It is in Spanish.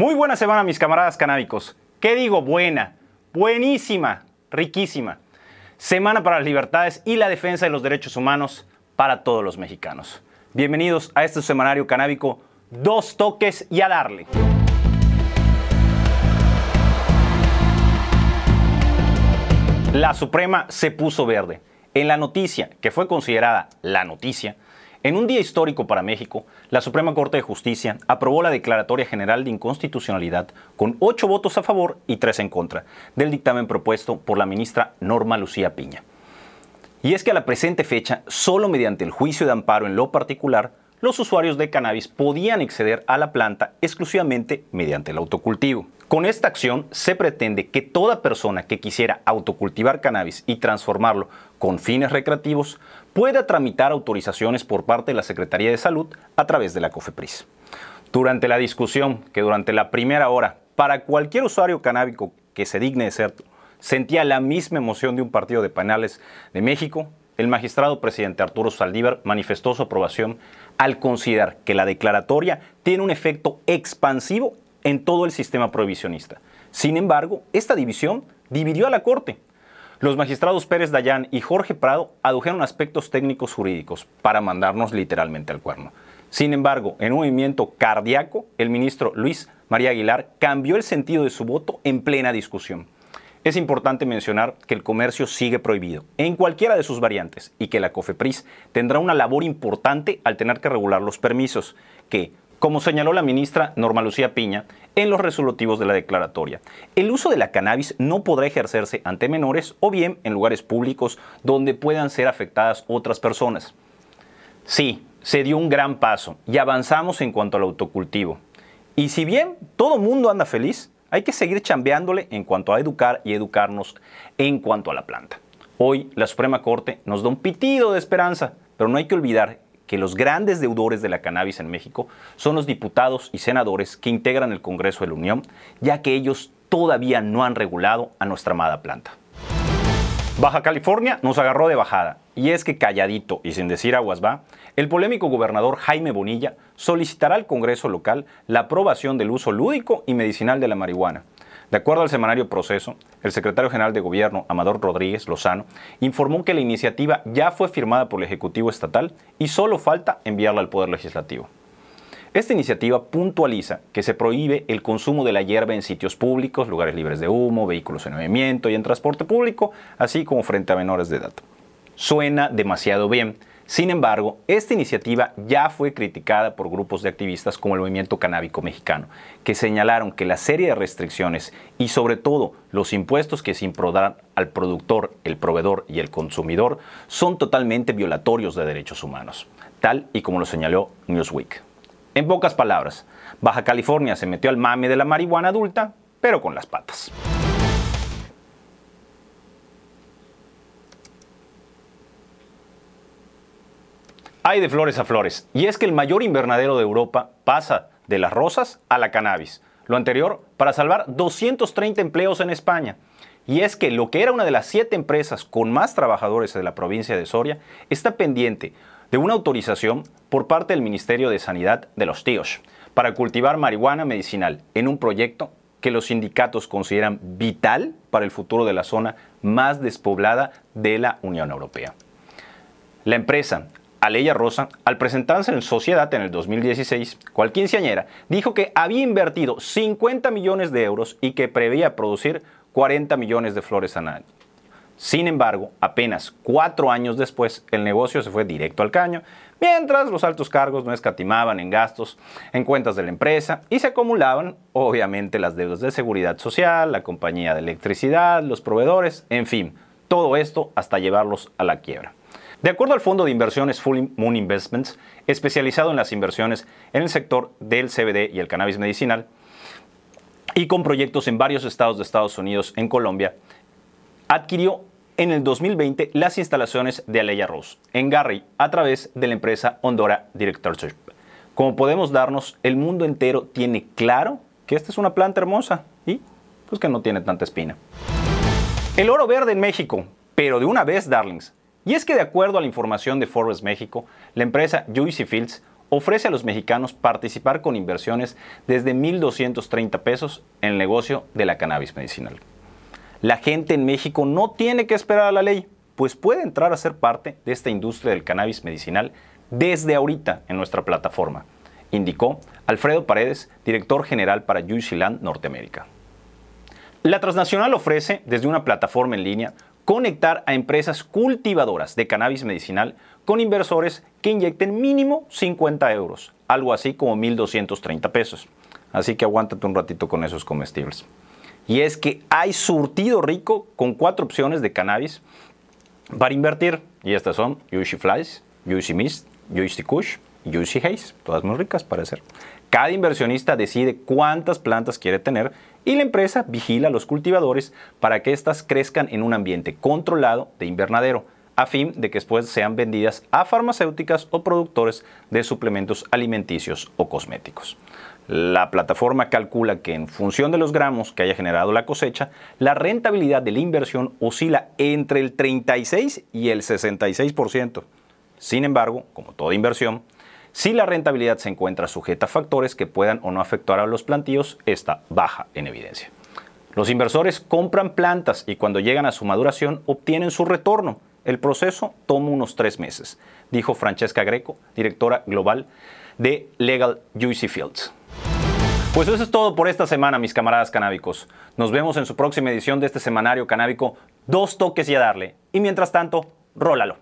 Muy buena semana, mis camaradas canábicos. ¿Qué digo? Buena, buenísima, riquísima. Semana para las libertades y la defensa de los derechos humanos para todos los mexicanos. Bienvenidos a este semanario canábico. Dos toques y a darle. La Suprema se puso verde. En la noticia, que fue considerada la noticia, en un día histórico para México, la Suprema Corte de Justicia aprobó la Declaratoria General de Inconstitucionalidad con ocho votos a favor y tres en contra del dictamen propuesto por la ministra Norma Lucía Piña. Y es que a la presente fecha, solo mediante el juicio de amparo en lo particular, los usuarios de cannabis podían acceder a la planta exclusivamente mediante el autocultivo. Con esta acción se pretende que toda persona que quisiera autocultivar cannabis y transformarlo con fines recreativos pueda tramitar autorizaciones por parte de la Secretaría de Salud a través de la COFEPRIS. Durante la discusión, que durante la primera hora, para cualquier usuario canábico que se digne de ser, sentía la misma emoción de un partido de penales de México, el magistrado presidente Arturo Saldívar manifestó su aprobación al considerar que la declaratoria tiene un efecto expansivo en todo el sistema prohibicionista. Sin embargo, esta división dividió a la Corte. Los magistrados Pérez Dayán y Jorge Prado adujeron aspectos técnicos jurídicos para mandarnos literalmente al cuerno. Sin embargo, en un movimiento cardíaco, el ministro Luis María Aguilar cambió el sentido de su voto en plena discusión. Es importante mencionar que el comercio sigue prohibido en cualquiera de sus variantes y que la COFEPRIS tendrá una labor importante al tener que regular los permisos, que, como señaló la ministra Norma Lucía Piña en los resolutivos de la declaratoria. El uso de la cannabis no podrá ejercerse ante menores o bien en lugares públicos donde puedan ser afectadas otras personas. Sí, se dio un gran paso y avanzamos en cuanto al autocultivo. Y si bien todo mundo anda feliz, hay que seguir chambeándole en cuanto a educar y educarnos en cuanto a la planta. Hoy la Suprema Corte nos da un pitido de esperanza, pero no hay que olvidar que los grandes deudores de la cannabis en México son los diputados y senadores que integran el Congreso de la Unión, ya que ellos todavía no han regulado a nuestra amada planta. Baja California nos agarró de bajada, y es que calladito y sin decir aguas va, el polémico gobernador Jaime Bonilla solicitará al Congreso local la aprobación del uso lúdico y medicinal de la marihuana, de acuerdo al semanario Proceso, el secretario general de Gobierno, Amador Rodríguez Lozano, informó que la iniciativa ya fue firmada por el Ejecutivo Estatal y solo falta enviarla al Poder Legislativo. Esta iniciativa puntualiza que se prohíbe el consumo de la hierba en sitios públicos, lugares libres de humo, vehículos en movimiento y en transporte público, así como frente a menores de edad. Suena demasiado bien, sin embargo, esta iniciativa ya fue criticada por grupos de activistas como el Movimiento Canábico Mexicano, que señalaron que la serie de restricciones y sobre todo los impuestos que se imponerán al productor, el proveedor y el consumidor son totalmente violatorios de derechos humanos, tal y como lo señaló Newsweek. En pocas palabras, Baja California se metió al mame de la marihuana adulta, pero con las patas. Hay de flores a flores. Y es que el mayor invernadero de Europa pasa de las rosas a la cannabis. Lo anterior para salvar 230 empleos en España. Y es que lo que era una de las siete empresas con más trabajadores de la provincia de Soria está pendiente de una autorización por parte del Ministerio de Sanidad de los Tíos para cultivar marihuana medicinal en un proyecto que los sindicatos consideran vital para el futuro de la zona más despoblada de la Unión Europea. La empresa Aleya Rosa, al presentarse en Sociedad en el 2016, cual quinceañera, dijo que había invertido 50 millones de euros y que preveía producir 40 millones de flores al año. Sin embargo, apenas cuatro años después, el negocio se fue directo al caño, mientras los altos cargos no escatimaban en gastos en cuentas de la empresa y se acumulaban, obviamente, las deudas de seguridad social, la compañía de electricidad, los proveedores, en fin, todo esto hasta llevarlos a la quiebra. De acuerdo al fondo de inversiones Full Moon Investments, especializado en las inversiones en el sector del CBD y el cannabis medicinal, y con proyectos en varios estados de Estados Unidos, en Colombia, adquirió en el 2020 las instalaciones de Aleya Rose en Garry a través de la empresa Ondora Directorship. Como podemos darnos, el mundo entero tiene claro que esta es una planta hermosa y pues que no tiene tanta espina. El oro verde en México, pero de una vez, darlings, y es que de acuerdo a la información de Forbes México, la empresa Juicy Fields ofrece a los mexicanos participar con inversiones desde 1.230 pesos en el negocio de la cannabis medicinal. La gente en México no tiene que esperar a la ley, pues puede entrar a ser parte de esta industria del cannabis medicinal desde ahorita en nuestra plataforma, indicó Alfredo Paredes, director general para Land Norteamérica. La transnacional ofrece, desde una plataforma en línea, conectar a empresas cultivadoras de cannabis medicinal con inversores que inyecten mínimo 50 euros, algo así como 1.230 pesos. Así que aguántate un ratito con esos comestibles. Y es que hay surtido rico con cuatro opciones de cannabis para invertir. Y estas son Juicy Flies, Juicy Mist, Juicy Kush, Juicy Haze. Todas muy ricas, parece. Cada inversionista decide cuántas plantas quiere tener y la empresa vigila a los cultivadores para que éstas crezcan en un ambiente controlado de invernadero, a fin de que después sean vendidas a farmacéuticas o productores de suplementos alimenticios o cosméticos. La plataforma calcula que en función de los gramos que haya generado la cosecha, la rentabilidad de la inversión oscila entre el 36 y el 66%. Sin embargo, como toda inversión, si la rentabilidad se encuentra sujeta a factores que puedan o no afectar a los plantíos, está baja en evidencia. Los inversores compran plantas y cuando llegan a su maduración obtienen su retorno. El proceso toma unos tres meses, dijo Francesca Greco, directora global de Legal Juicy Fields. Pues eso es todo por esta semana, mis camaradas canábicos. Nos vemos en su próxima edición de este semanario canábico Dos toques y a darle. Y mientras tanto, rólalo.